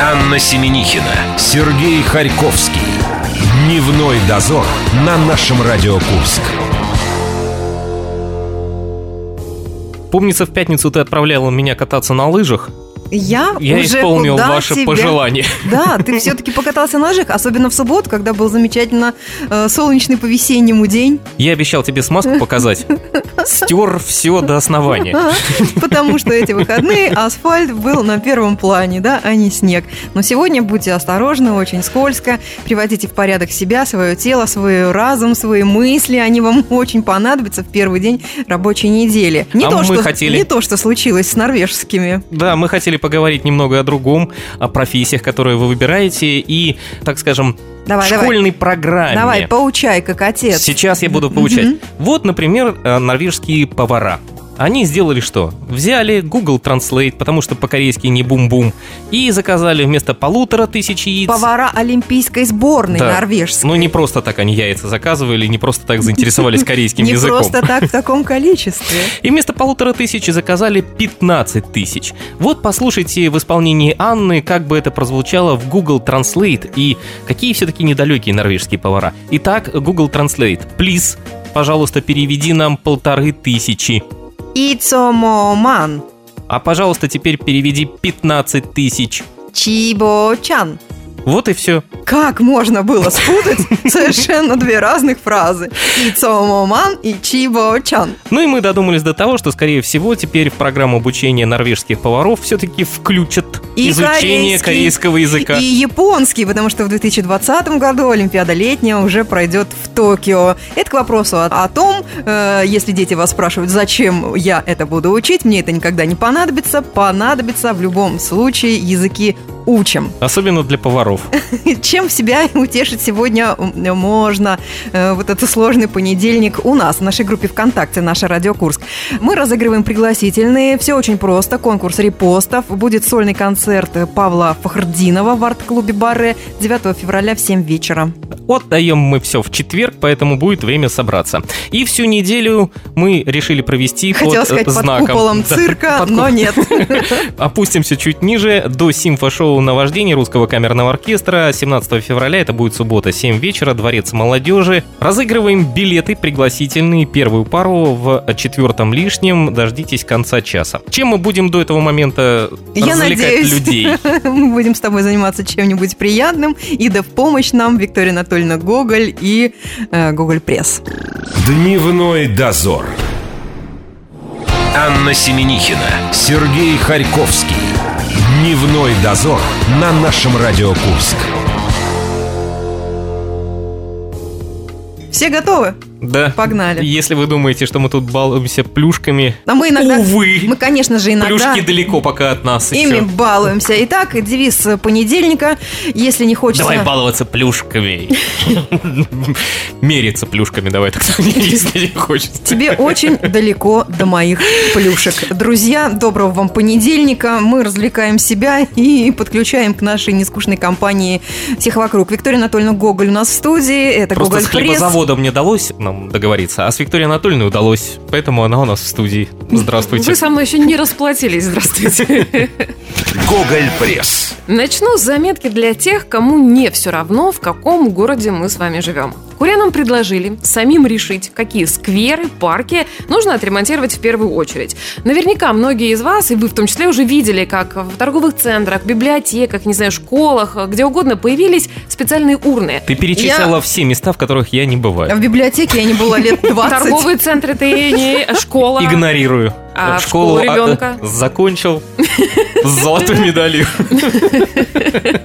Анна Семенихина, Сергей Харьковский. Дневной дозор на нашем Радио Курск. Помнится, в пятницу ты отправляла меня кататься на лыжах. Я, Я уже исполнил куда ваше тебя- пожелание. Да, ты все-таки покатался на лыжах, особенно в субботу, когда был замечательно э, солнечный по весеннему день. Я обещал тебе смазку показать. Стер все до основания. Потому что эти выходные асфальт был на первом плане, да, а не снег. Но сегодня будьте осторожны, очень скользко. Приводите в порядок себя, свое тело, свой разум, свои мысли. Они вам очень понадобятся в первый день рабочей недели. Не, А то, мы что, хотели- не то, что случилось с норвежскими. Да, мы хотели поговорить немного о другом, о профессиях, которые вы выбираете, и, так скажем, Давай, давай. школьной программе. Давай, поучай, как отец. Сейчас я буду получать. Мгм. Вот, например, э, норвежские повара. Они сделали что? Взяли Google Translate, потому что по-корейски не бум-бум, и заказали вместо полутора тысяч яиц... Повара олимпийской сборной Да. норвежской. Ну, не просто так они яйца заказывали, не просто так заинтересовались корейским Не языком. просто так в таком количестве. И вместо полутора тысяч заказали 15 тысяч. Вот послушайте в исполнении Анны, как бы это прозвучало в Google Translate и какие все-таки недалекие норвежские повара. Итак, Google Translate. Please, пожалуйста, переведи нам полторы тысячи. Ицомоман. А, пожалуйста, теперь переведи 15 тысяч. Чибо-чан. Вот и все. Как можно было спутать совершенно две разных фразы? Ицомоман и Чибо-чан. Ну и мы додумались до того, что, скорее всего, теперь в программу обучения норвежских поваров все-таки включат И изучение корейского языка. И японский, потому что в 2020 году Олимпиада летняя уже пройдет в Токио. Это к вопросу о, о том, э, если дети вас спрашивают, зачем я это буду учить, мне это никогда не понадобится. Понадобится в любом случае языки учим. Особенно для поваров. Чем себя утешить сегодня можно э, вот этот сложный понедельник у нас в нашей группе ВКонтакте «Наша Радио Курск». Мы разыгрываем пригласительные. Все очень просто. Конкурс репостов. Будет сольный концерт Павла Фахрдинова в арт-клубе Барре 9 февраля в 7 вечера. Отдаем мы все в четверг, поэтому будет время собраться. И всю неделю мы решили провести Хотела под сказать, э, под знаком. куполом Да, цирка, под но куп- нет. Опустимся чуть ниже до симфошоу «Наваждение» русского камерного оркестра. 17 февраля, это будет суббота, 7 вечера, Дворец молодежи. Разыгрываем билеты пригласительные, первую пару в четвертом лишнем. Дождитесь конца часа. Чем мы будем до этого момента Я развлекать надеюсь, людей? мы будем с тобой заниматься чем-нибудь приятным. И да в помощь нам Виктория Анатольевна Гоголь и э, Гоголь Пресс. Дневной дозор. Анна Семенихина, Сергей Харьковский. Дневной дозор на нашем Радио Курск. Все готовы? Да. Погнали. Если вы думаете, что мы тут балуемся плюшками, А мы иногда... Увы. Мы, конечно же, иногда... плюшки далеко пока от нас Ими еще. балуемся. Итак, девиз понедельника. Если не хочется... Давай баловаться плюшками. Мериться плюшками давай так если не хочется. Тебе очень далеко до моих плюшек. Друзья, доброго вам понедельника. Мы развлекаем себя и подключаем к нашей нескучной компании всех вокруг. Виктория Анатольевна Гоголь у нас в студии. Это Просто Гоголь с Пресс. хлебозаводом не удалось нам договориться, а с Викторией Анатольевной удалось. Поэтому она у нас в студии. Здравствуйте. Вы со мной еще не расплатились, здравствуйте. Гоголь Пресс. Начну с заметки для тех, кому не все равно, в каком городе мы с вами живем. Курянам предложили самим решить, какие скверы, парки нужно отремонтировать в первую очередь. Наверняка многие из вас, и вы в том числе, уже видели, как в торговых центрах, библиотеках, не знаю, школах, где угодно появились специальные урны. Ты перечислила все места, в которых я не В бываю. библиотеке я не была лет 20. Торговые центры ты не школа. Игнорирую. А в школу ребенка? а, закончил с золотой медалью.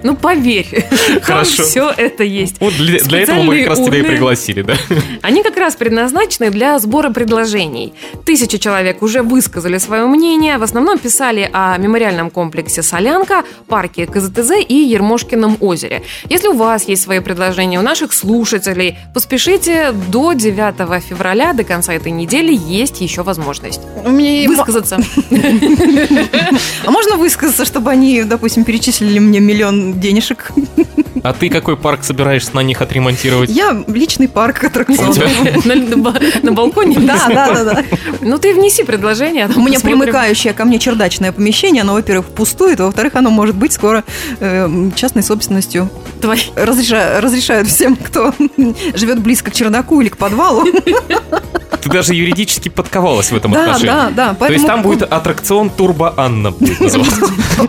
Ну, поверь, там Хорошо. все это есть. Вот для, для этого мы как раз тебя и пригласили, да? Они как раз предназначены для сбора предложений. Тысячи человек уже высказали свое мнение. В основном писали о мемориальном комплексе «Солянка», парке КЗТЗ и Ермошкином озере. Если у вас есть свои предложения, у наших слушателей, поспешите до 9 февраля, до конца этой недели есть еще возможность У меня и высказаться. А можно высказаться, чтобы они, допустим, перечислили мне миллион денежек? А ты какой парк собираешься на них отремонтировать? Я личный парк аттракционов. На, балконе? Да, да, да, да. Ну ты внеси предложение. а У меня примыкающее ко мне чердачное помещение, оно, во-первых, пустует, а во-вторых, оно может быть скоро э, частной собственностью. Разрешают всем, кто живет близко к чердаку или к подвалу. Ты даже юридически подковалась в этом Да, отношении. да, да. То есть поэтому- там будет аттракцион Турбо Анна. Поэтому,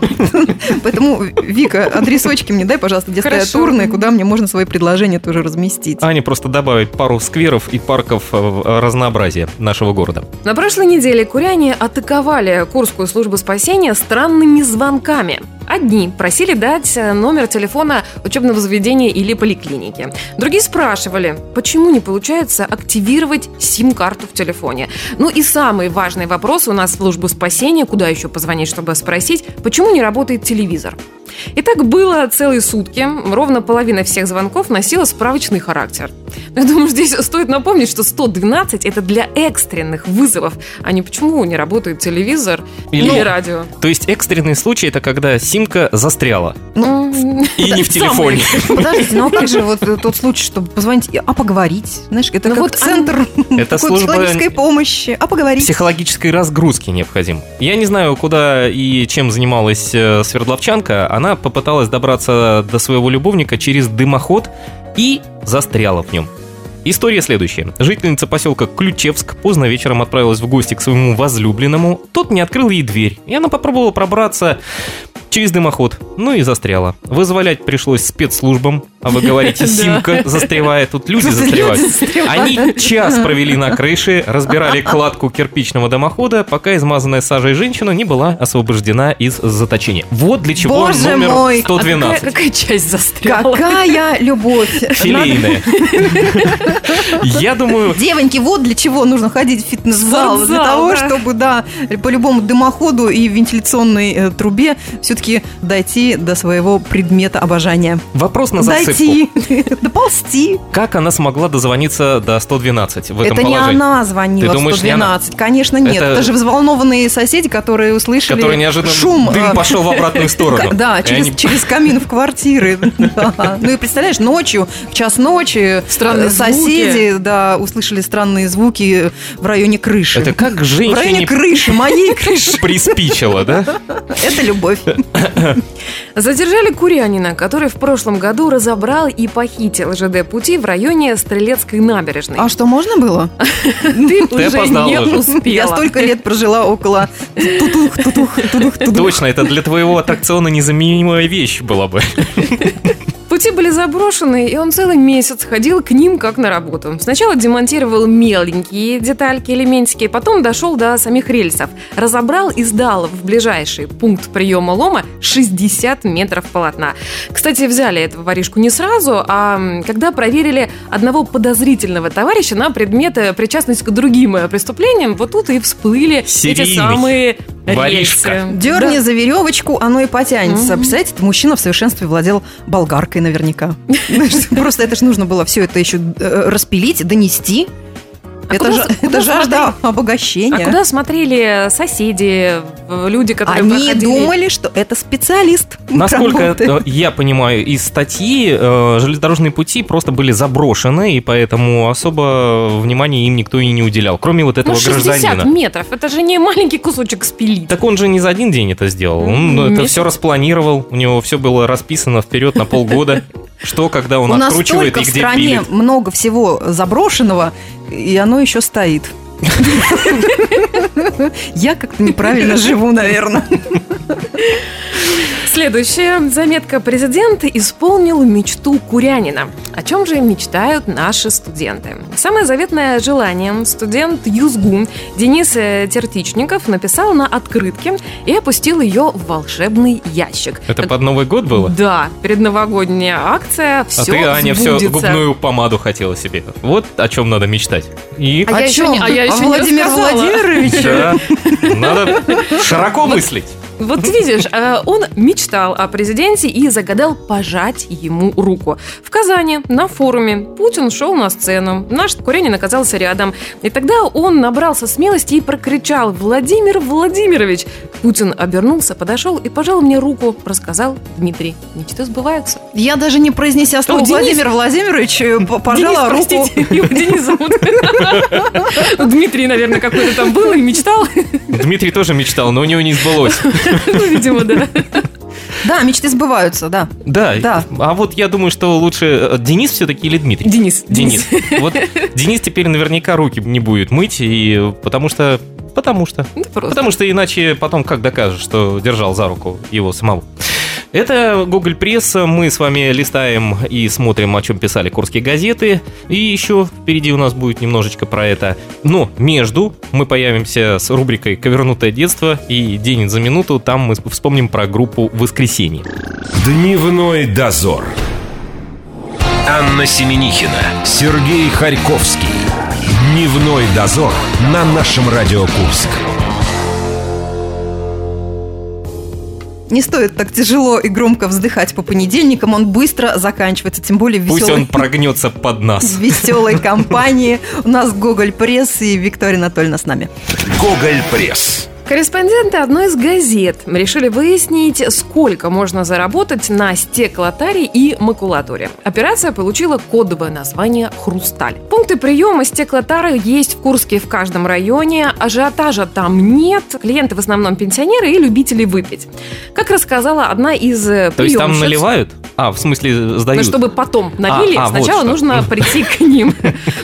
Вика, адресочки мне дай, пожалуйста, где стоят урны, куда мне можно свои предложения тоже разместить. Аня просто добавит пару скверов и парков э, в разнообразия нашего города. На прошлой неделе куряне атаковали Курскую службу спасения странными звонками. Одни просили дать э, номер телефона учебного заведения или поликлиники. Другие спрашивали, почему не получается активировать сим-карту в телефоне. Ну и самый важный вопрос у нас в службу спасения, куда еще позвонить, чтобы спросить, почему не работает телевизор. И так было целые сутки. Ровно половина всех звонков носила справочный характер. Я думаю, здесь стоит напомнить, что 112 это для экстренных вызовов, а не почему не работает телевизор или, Или- радио. То есть экстренный случай это когда симка застряла. М, И не в самый телефоне. Подождите, ну а как же вот тот случай, чтобы позвонить, и- а поговорить? Знаешь, это Ну как вот центр Это служба психологической помощи. А поговорить? Психологической разгрузки необходим. Я не знаю, куда и чем занималась э, Свердловчанка. Она попыталась добраться до своего любовника через дымоход и застряла в нем. История следующая. Жительница поселка Ключевск поздно вечером отправилась в гости к своему возлюбленному. Тот не открыл ей дверь, и она попробовала пробраться через дымоход, ну и застряла. Вызволять пришлось спецслужбам, а вы говорите, симка застревает, тут люди застревают. Они час провели на крыше, разбирали кладку кирпичного дымохода, пока измазанная сажей женщина не была освобождена из заточения. Вот для чего Боже номер мой! А какая, 112. какая часть застряла? Какая любовь! Филейная. Я думаю, Девоньки, вот для чего нужно ходить в фитнес-зал. Для того, чтобы, да, по любому дымоходу и вентиляционной э, трубе все-таки дойти до своего предмета обожания. вопрос на засыпку. Дойти, доползти. Как она смогла дозвониться до 112 в этом Это не она звонила Ты в думаешь, не она? 112. Конечно, нет. Это- Это... же взволнованные соседи, которые услышали Который неожиданно шум. дым э, пошел в обратную сторону. Да, через, камин в квартиры. Ну и представляешь, ночью, в час ночи э, соседи да, услышали странные звуки в районе крыши. Это как в районе женщине крыши, моей крыши. приспичило, да? Это любовь. Задержали курянина, который в прошлом году разобрал и похитил ЖД-пути в районе Стрелецкой набережной. А что, можно было? ты уже не успела. Я столько лет прожила около тутух, тутух, тутух, тутух. Точно, это для твоего аттракциона незаменимая вещь была бы. Пути были заброшены, и он целый месяц ходил к ним как на работу. Сначала демонтировал меленькие детальки, элементики, потом дошел до самих рельсов. Разобрал и сдал в ближайший пункт приема лома 60 метров полотна. Кстати, взяли этого воришку не сразу, а когда проверили одного подозрительного товарища на предмет э, причастности к другим э, преступлениям, вот тут и всплыли эти Серийный самые воришка. рельсы. Дерни Да. за веревочку, оно и потянется. Мгм. Представляете, это мужчина в совершенстве владел болгаркой наверняка. Просто это же нужно было все это еще э, распилить, донести. А Это, куда с- куда это жажда смотреть? обогащения. А куда смотрели соседи, в- люди, которые Они проходили? думали, что это специалист. Насколько работает. э, я понимаю из статьи, э, железнодорожные пути просто были заброшены, и поэтому особо внимания им никто и не уделял, кроме вот этого Ну, 60 гражданина. метров, это же не маленький кусочек спилить. Так он же не за один день это сделал. Он это месяц. все распланировал, у него все было расписано вперед на полгода. Что, когда он У нас откручивает столько и в где стране пилит. много всего заброшенного, и оно еще стоит. Я как-то неправильно живу, наверное. Следующая заметка. Президент исполнил мечту Курянина. О чем же мечтают наши студенты? Самое заветное желание студент ЮЗГУ Денис э, Тертичников написал на открытке и опустил ее в волшебный ящик. Это под Новый год было? Да, предновогодняя акция. Все А ты, Аня, все губную помаду хотела себе. Вот о чем надо мечтать. И А я еще чём? не- а я еще не Владимир. Владимирович. да, надо широко мыслить. Вот видишь, э, он мечтал о президенте и загадал пожать ему руку. В Казани на форуме Путин шел на сцену. Наш Курянин оказался рядом. И тогда он набрался смелости и прокричал «Владимир Владимирович, Путин обернулся, подошел и пожал мне руку, рассказал Дмитрий. Мечты сбываются. Я даже не произнеся слово О, Денис. Владимир Владимирович э, пожала Денис, руку. простите, его Денис зовут. Дмитрий, наверное, какой-то там был и мечтал. Дмитрий тоже мечтал, но у него не сбылось. Ну, видимо, да. Да, мечты сбываются, да. Да, Да. а вот я думаю, что лучше э, Денис все-таки или Дмитрий? Денис. Денис. Вот Денис теперь наверняка руки не будет мыть, и потому что... Потому что. Просто. Потому что иначе потом как докажешь, что держал за руку его самого. Это Google Пресса. Мы с вами листаем и смотрим, о чем писали курские газеты. И еще впереди у нас будет немножечко про это. Но между мы появимся с рубрикой «Ковернутое детство» и «День за минуту». Там мы вспомним про группу «Воскресенье». Дневной дозор. Анна Семенихина, Сергей Харьковский. Дневной дозор на нашем Радио Курск. Не стоит так тяжело и громко вздыхать по понедельникам, он быстро заканчивается, тем более в Пусть веселой, он прогнется под нас. веселой компании. У нас Гоголь Пресс и Виктория Анатольевна с нами. Гоголь Пресс. Корреспонденты одной из газет решили выяснить, сколько можно заработать на стеклотаре и макулатуре. Операция получила кодовое название «Хрусталь». Пункты приема стеклотары есть в Курске в каждом районе, ажиотажа там нет, клиенты в основном пенсионеры и любители выпить. Как рассказала одна из э, То есть там приемщиц- наливают? А, в смысле ну, сдают? чтобы потом налили, А, а, вот сначала что. нужно прийти к ним.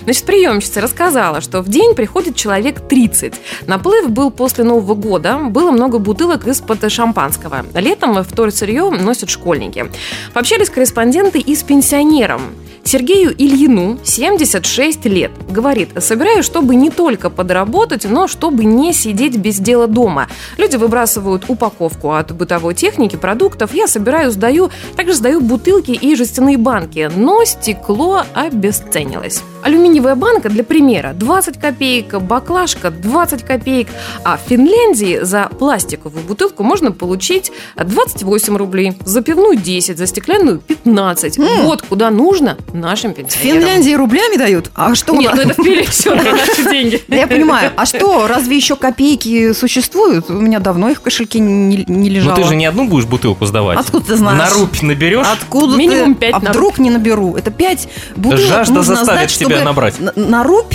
Значит, приемщица рассказала, что в день приходит человек 30. Наплыв был после Нового года, было много бутылок из-под шампанского. Летом вторсырье носят школьники. Пообщались корреспонденты и с пенсионером. Сергею Ильину 76 лет. Говорит, собираю, чтобы не только подработать, но чтобы не сидеть без дела дома. Люди выбрасывают упаковку от бытовой техники, продуктов. Я собираю, сдаю. Также сдаю бутылки и жестяные банки. Но стекло обесценилось. Алюминиевая банка, для примера, 20 копеек, баклажка 20 копеек. А в Финляндии за пластиковую бутылку можно получить 28 рублей, за пивную 10, за стеклянную 15. Вот куда нужно нашим В пенсионерам. Финляндии рублями дают? А что у Нет, нас? ну это в пересчет на наши деньги. Да я понимаю. А что, разве еще копейки существуют? У меня давно их в кошельке не, не Ну лежало. ты же не одну будешь бутылку сдавать. Откуда ты знаешь? На рубь наберешь? Откуда Минимум ты? пять А на вдруг не наберу? Это пять бутылок Жажда нужно заставит сдать, тебя набрать. На, на рубь?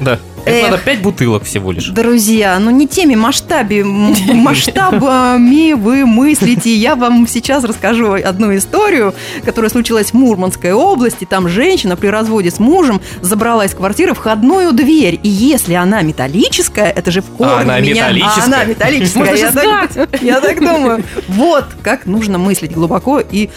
Да. Это Эх. надо 5 бутылок всего лишь. Друзья, ну не теми масштабе, м- масштабами вы мыслите. Я вам сейчас расскажу одну историю, которая случилась в Мурманской области. Там женщина при разводе с мужем забрала из квартиры входную дверь. И если она металлическая, это же в корне А она меня... металлическая? А она металлическая. Я, так, я так думаю. Вот как нужно мыслить глубоко и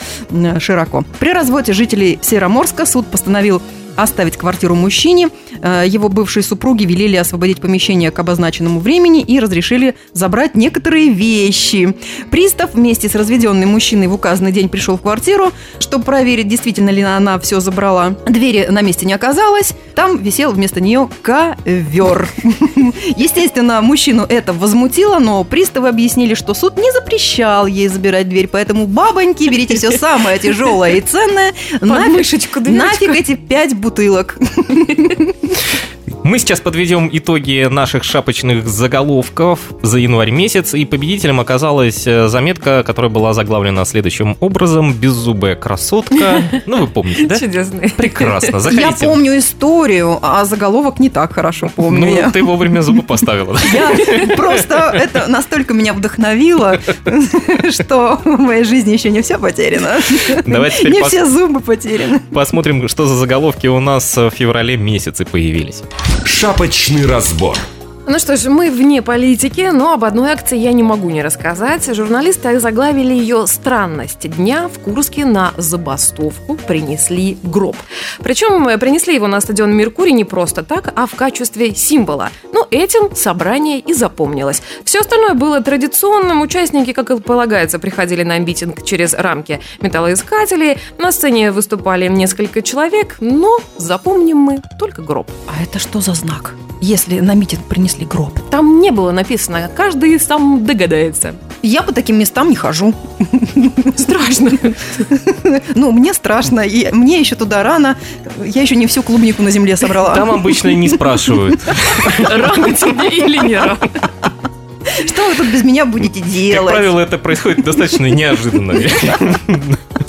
широко. При разводе жителей Сероморска суд постановил оставить квартиру мужчине. Э, Его бывшие супруги велели освободить помещение к обозначенному времени и разрешили забрать некоторые вещи. Пристав вместе с разведенным мужчиной в указанный день пришел в квартиру, чтобы проверить, действительно ли она все забрала. Двери на месте не оказалось. Там висел вместо нее ковер. Естественно, мужчину это возмутило, но приставы объяснили, что суд не запрещал ей забирать дверь, поэтому бабоньки, берите все самое тяжелое и ценное. Нафиг, нафиг эти пять бутылок. Мы сейчас подведем итоги наших шапочных заголовков за январь месяц, и победителем оказалась э, заметка, которая была заглавлена следующим образом «Беззубая красотка». Ну, вы помните, да? Чудесные. Прекрасно, заходите. Я помню историю, а заголовок не так хорошо помню. Ну, ты вовремя зубы поставила. Я просто это настолько меня вдохновило, что в моей жизни еще не все потеряно. Давайте Не пос- все зубы потеряны. Посмотрим, что за заголовки у нас в феврале месяце появились. Шапочный разбор. Ну что ж, мы вне политики, но об одной акции я не могу не рассказать. Журналисты заглавили ее «Странность дня». В Курске на забастовку принесли гроб. Причем э, принесли его на стадион «Меркурий» не просто так, а в качестве символа. Ну, этим собрание и запомнилось. Все остальное было традиционным. Участники, как и полагается, приходили на митинг через рамки металлоискателей. На сцене выступали несколько человек, но запомним мы только гроб. А это что за знак? Если на митинг принесли гроб. Там не было написано, каждый сам догадается. Я по таким местам не хожу. Страшно. Ну, мне страшно, и мне еще туда рано. Я еще не всю клубнику на земле собрала. Там обычно не спрашивают. Рано тебе или не рано? Что вы тут без меня будете Как делать? правило, это происходит достаточно неожиданно.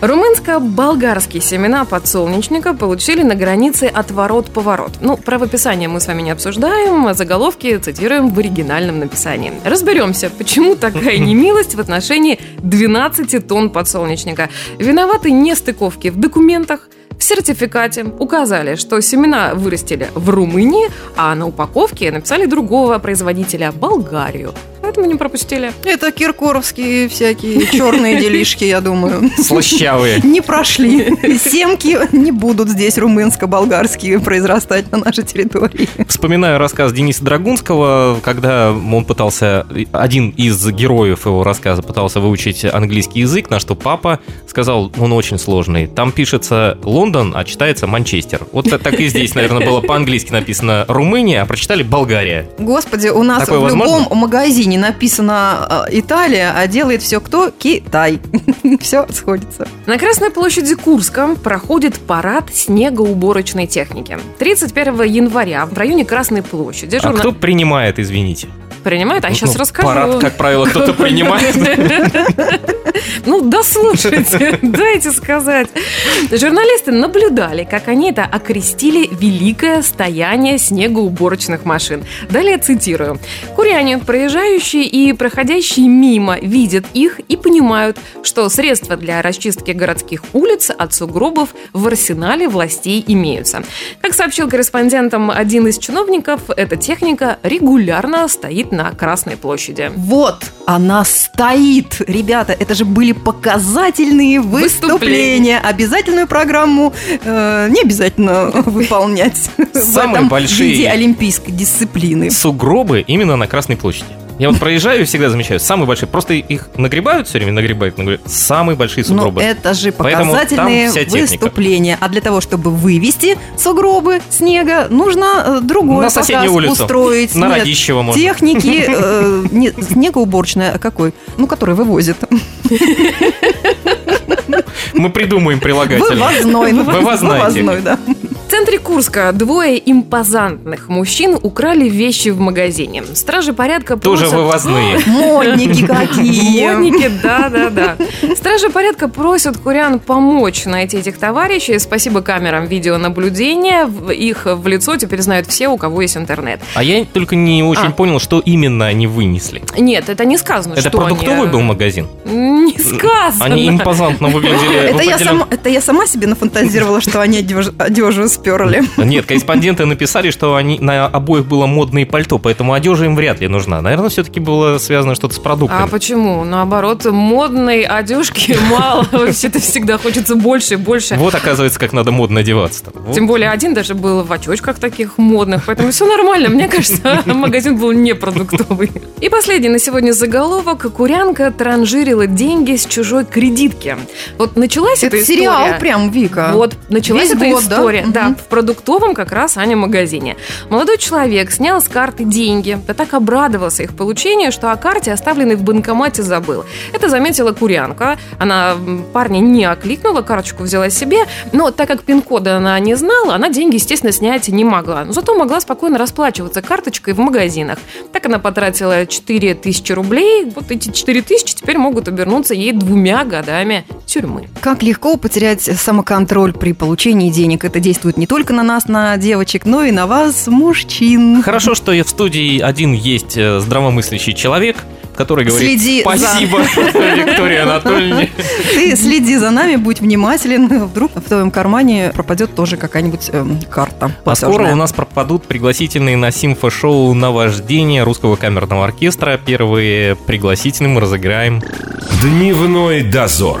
Румынско-болгарские семена подсолнечника получили на границе отворот-поворот. Ну, правописание мы с вами не обсуждаем, а заголовки цитируем в оригинальном написании. Разберемся, почему такая немилость в отношении 12 тонн подсолнечника. Виноваты нестыковки в документах, в сертификате указали, что семена вырастили в Румынии, а на упаковке написали другого производителя – Болгарию. Поэтому не пропустили. Это киркоровские всякие черные делишки, я думаю. Слащавые. Не прошли. Семки не будут здесь румынско-болгарские произрастать на нашей территории. Вспоминаю рассказ Дениса Драгунского, когда он пытался, один из героев его рассказа пытался выучить английский язык, на что папа сказал, он очень сложный. Там пишется Лондон, а читается Манчестер. Вот так и здесь, наверное, было по-английски написано Румыния, а прочитали Болгария. Господи, у нас Такое в возможно? любом магазине написано э, Италия, а делает все кто? Китай. Все сходится. На Красной площади Курска проходит парад снегоуборочной техники. 31 января в районе Красной площади А журна- кто принимает, извините? Принимает, а сейчас Ну, расскажу. Парад, как правило, кто-то принимает. Ну, дослушайте, дайте сказать. Журналисты наблюдали, как они это окрестили «великое стояние снегоуборочных машин». Далее цитирую. «Куряне, проезжающие и проходящие мимо, видят их и понимают, что средства для расчистки городских улиц от сугробов в арсенале властей имеются. Как сообщил корреспондентам один из чиновников, эта техника регулярно стоит на Красной площади. Вот, она стоит. Ребята, это же были показательные выступления. Выступления. Обязательную программу э, не обязательно выполнять в Самые этом большие. виде олимпийской дисциплины. Сугробы именно на Красной площади. Я вот проезжаю и всегда замечаю, самые большие, просто их нагребают все время, нагребают, нагребают. Самые большие Но сугробы. это же показательные выступления. А для того, чтобы вывести сугробы снега, нужно э, другой На показ улицу. устроить. На Нет, Радищево можно. Техники, э, не снегоуборочная, а какой? Ну, который вывозит. Мы придумаем прилагательное. Вывозной. Вывозной, да. В центре Курска двое импозантных мужчин украли вещи в магазине. Стражи порядка Тоже просят... вывозные. Модники какие. Модники, да-да-да. Стражи порядка просят курян помочь найти этих товарищей. Спасибо камерам видеонаблюдения. Их в лицо теперь знают все, у кого есть интернет. А я только не очень А. понял, что именно они вынесли. Нет, это не сказано, Это что продуктовый они... был магазин? Не сказано. Они импозантно выглядели. Это я, сама, себе нафантазировала, что они одеж- одежу сперли. Нет, корреспонденты написали, что они на обоих было модное пальто, поэтому одежда им вряд ли нужна. Наверное, все-таки было связано что-то с А продуктами. почему? Наоборот, модной одежки мало. Вообще-то всегда хочется больше и больше. Вот, оказывается, как надо модно одеваться. Тем более один даже был в очочках таких модных, поэтому все нормально. Мне кажется, магазин был непродуктовый. И последний на сегодня заголовок. Курянка транжирила деньги с чужой кредитки. Вот началась Это эта сериал история. прям, Вика. Вот, началась Весь эта год, да? история. Да, в продуктовом как раз Аня магазине. Молодой человек снял с карты деньги, да так обрадовался их получению, что о карте, оставленной в банкомате, забыл. Это заметила курянка. Она парня не окликнула, карточку взяла себе, но так как пин-кода она не знала, она деньги, естественно, снять не могла. Но зато могла спокойно расплачиваться карточкой в магазинах. Так она потратила 4 тысячи рублей. Вот эти 4 тысячи теперь могут обернуться ей двумя годами тюрьмы. Как легко потерять самоконтроль при получении денег. Это действует не только на нас, на девочек, но и на вас, мужчин. Хорошо, что в студии один есть э, здравомыслящий человек, который говорит Следи за- спасибо Виктории Анатольевне. Ты следи за нами, будь внимателен. Вдруг в твоем кармане пропадет тоже какая-нибудь эм, карта. А скоро платежная. у нас пропадут пригласительные на симфошоу «Наваждение» русского камерного оркестра. Первые пригласительные мы разыграем. Дневной дозор.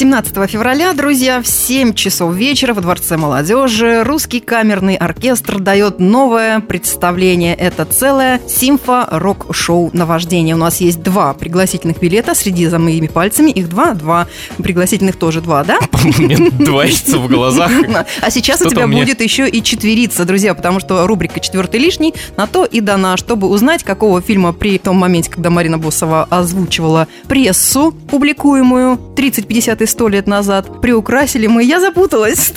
17 февраля, друзья, в 7 часов вечера в Дворце молодежи русский камерный оркестр дает новое представление. Это целое симфо-рок-шоу «Наваждение». У нас есть два пригласительных билета среди за моими пальцами. Их два, два. Пригласительных тоже два, да? Мне двоится в глазах. А сейчас у тебя будет еще и четверица, друзья, потому что рубрика «Четвертый лишний» на то и дана, чтобы узнать, какого фильма при том моменте, когда Марина Босова озвучивала прессу, публикуемую 30, 50 и 100 лет назад, приукрасили мы. Я запуталась.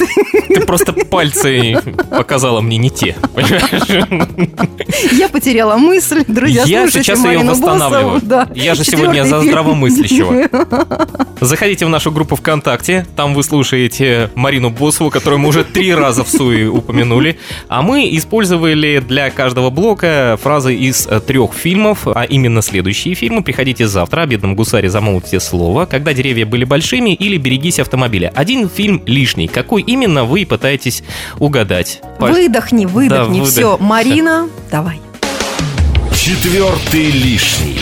Ты просто пальцы показала мне не те, Я потеряла мысль, друзья, Я сейчас ее восстанавливаю. Да. Я же сегодня за здравомыслящего. Заходите в нашу группу ВКонтакте, там вы слушаете Марину Босову, которую мы уже три раза в суе упомянули, а мы использовали для каждого блока фразы из трех фильмов, а именно следующие фильмы. Приходите завтра, о бедном гусаре замолвите слово, когда деревья были большими или берегись автомобиля. Один фильм лишний. Какой именно вы пытаетесь угадать? Выдохни, выдохни. Да, Все, Марина, Все. давай. Четвертый лишний.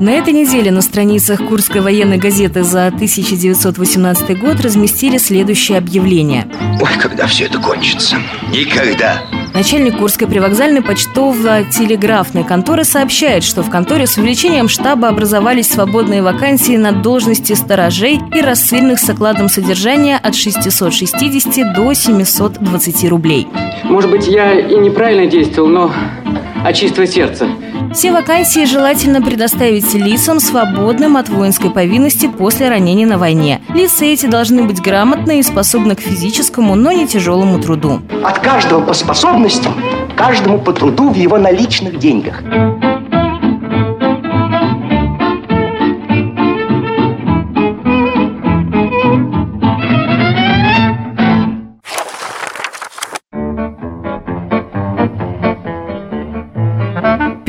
На этой неделе на страницах Курской военной газеты за 1918 год разместили следующее объявление. Ой, когда все это кончится? Никогда. Начальник Курской привокзальной почтово-телеграфной конторы сообщает, что в конторе с увеличением штаба образовались свободные вакансии на должности сторожей и рассыльных с окладом содержания от 660 до 720 рублей. Может быть, я и неправильно действовал, но от чистого сердца – все вакансии желательно предоставить лицам, свободным от воинской повинности после ранения на войне. Лица эти должны быть грамотны и способны к физическому, но не тяжелому труду. От каждого по способностям, каждому по труду в его наличных деньгах.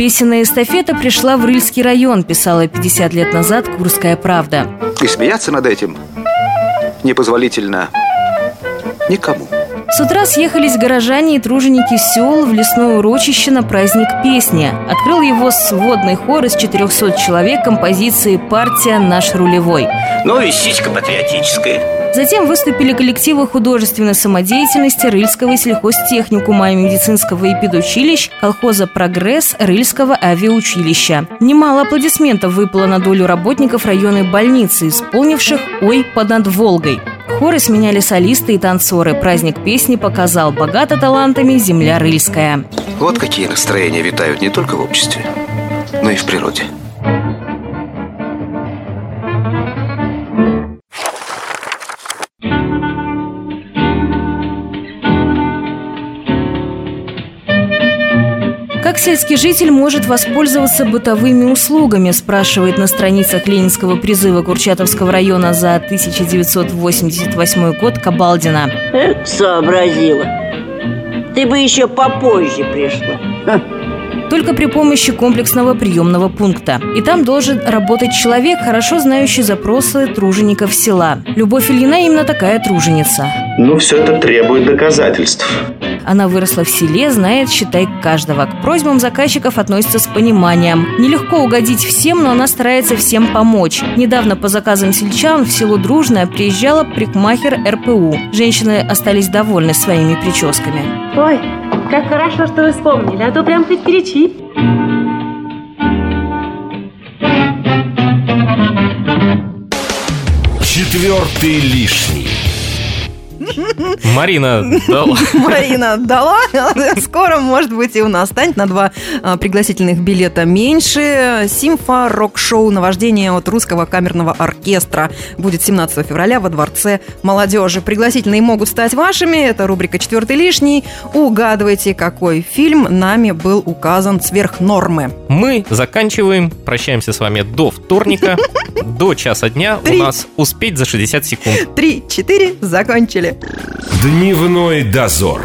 Песенная эстафета пришла в Рыльский район, писала 50 лет назад «Курская правда». И смеяться над этим непозволительно никому. С утра съехались горожане и труженики сел в лесное урочище на праздник песни. Открыл его сводный хор из 400 человек композиции «Партия наш рулевой». Ну и сиська патриотическая. Затем выступили коллективы художественной самодеятельности Рыльского сельхозтехникума и медицинского и педучилищ, колхоза «Прогресс», Рыльского авиаучилища. Немало аплодисментов выпало на долю работников районной больницы, исполнивших «Ой, под над Волгой». Хоры сменяли солисты и танцоры. Праздник песни показал богато талантами земля Рыльская. Вот какие настроения витают не только в обществе, но и в природе. Как сельский житель может воспользоваться бытовыми услугами, спрашивает на страницах Ленинского призыва Курчатовского района за 1988 год Кабалдина. Эх, сообразила. Ты бы еще попозже пришла. Только при помощи комплексного приемного пункта. И там должен работать человек, хорошо знающий запросы тружеников села. Любовь Ильина именно такая труженица. Ну, все это требует доказательств. Она выросла в селе, знает, считай, каждого. К просьбам заказчиков относится с пониманием. Нелегко угодить всем, но она старается всем помочь. Недавно по заказам сельчан в село Дружное приезжала прикмахер РПУ. Женщины остались довольны своими прическами. Ой, как хорошо, что вы вспомнили, а то прям хоть кричи. Четвертый лишний. Марина дала. Марина дала. Скоро, может быть, и у нас станет на два а, пригласительных билета меньше. Симфа рок-шоу «Наваждение» от русского камерного оркестра будет 17 февраля во Дворце молодежи. Пригласительные могут стать вашими. Это рубрика «Четвертый лишний». Угадывайте, какой фильм нами был указан сверх нормы. Мы заканчиваем. Прощаемся с вами до вторника. До часа дня у нас успеть за 60 секунд. Три, четыре, закончили. Дневной дозор.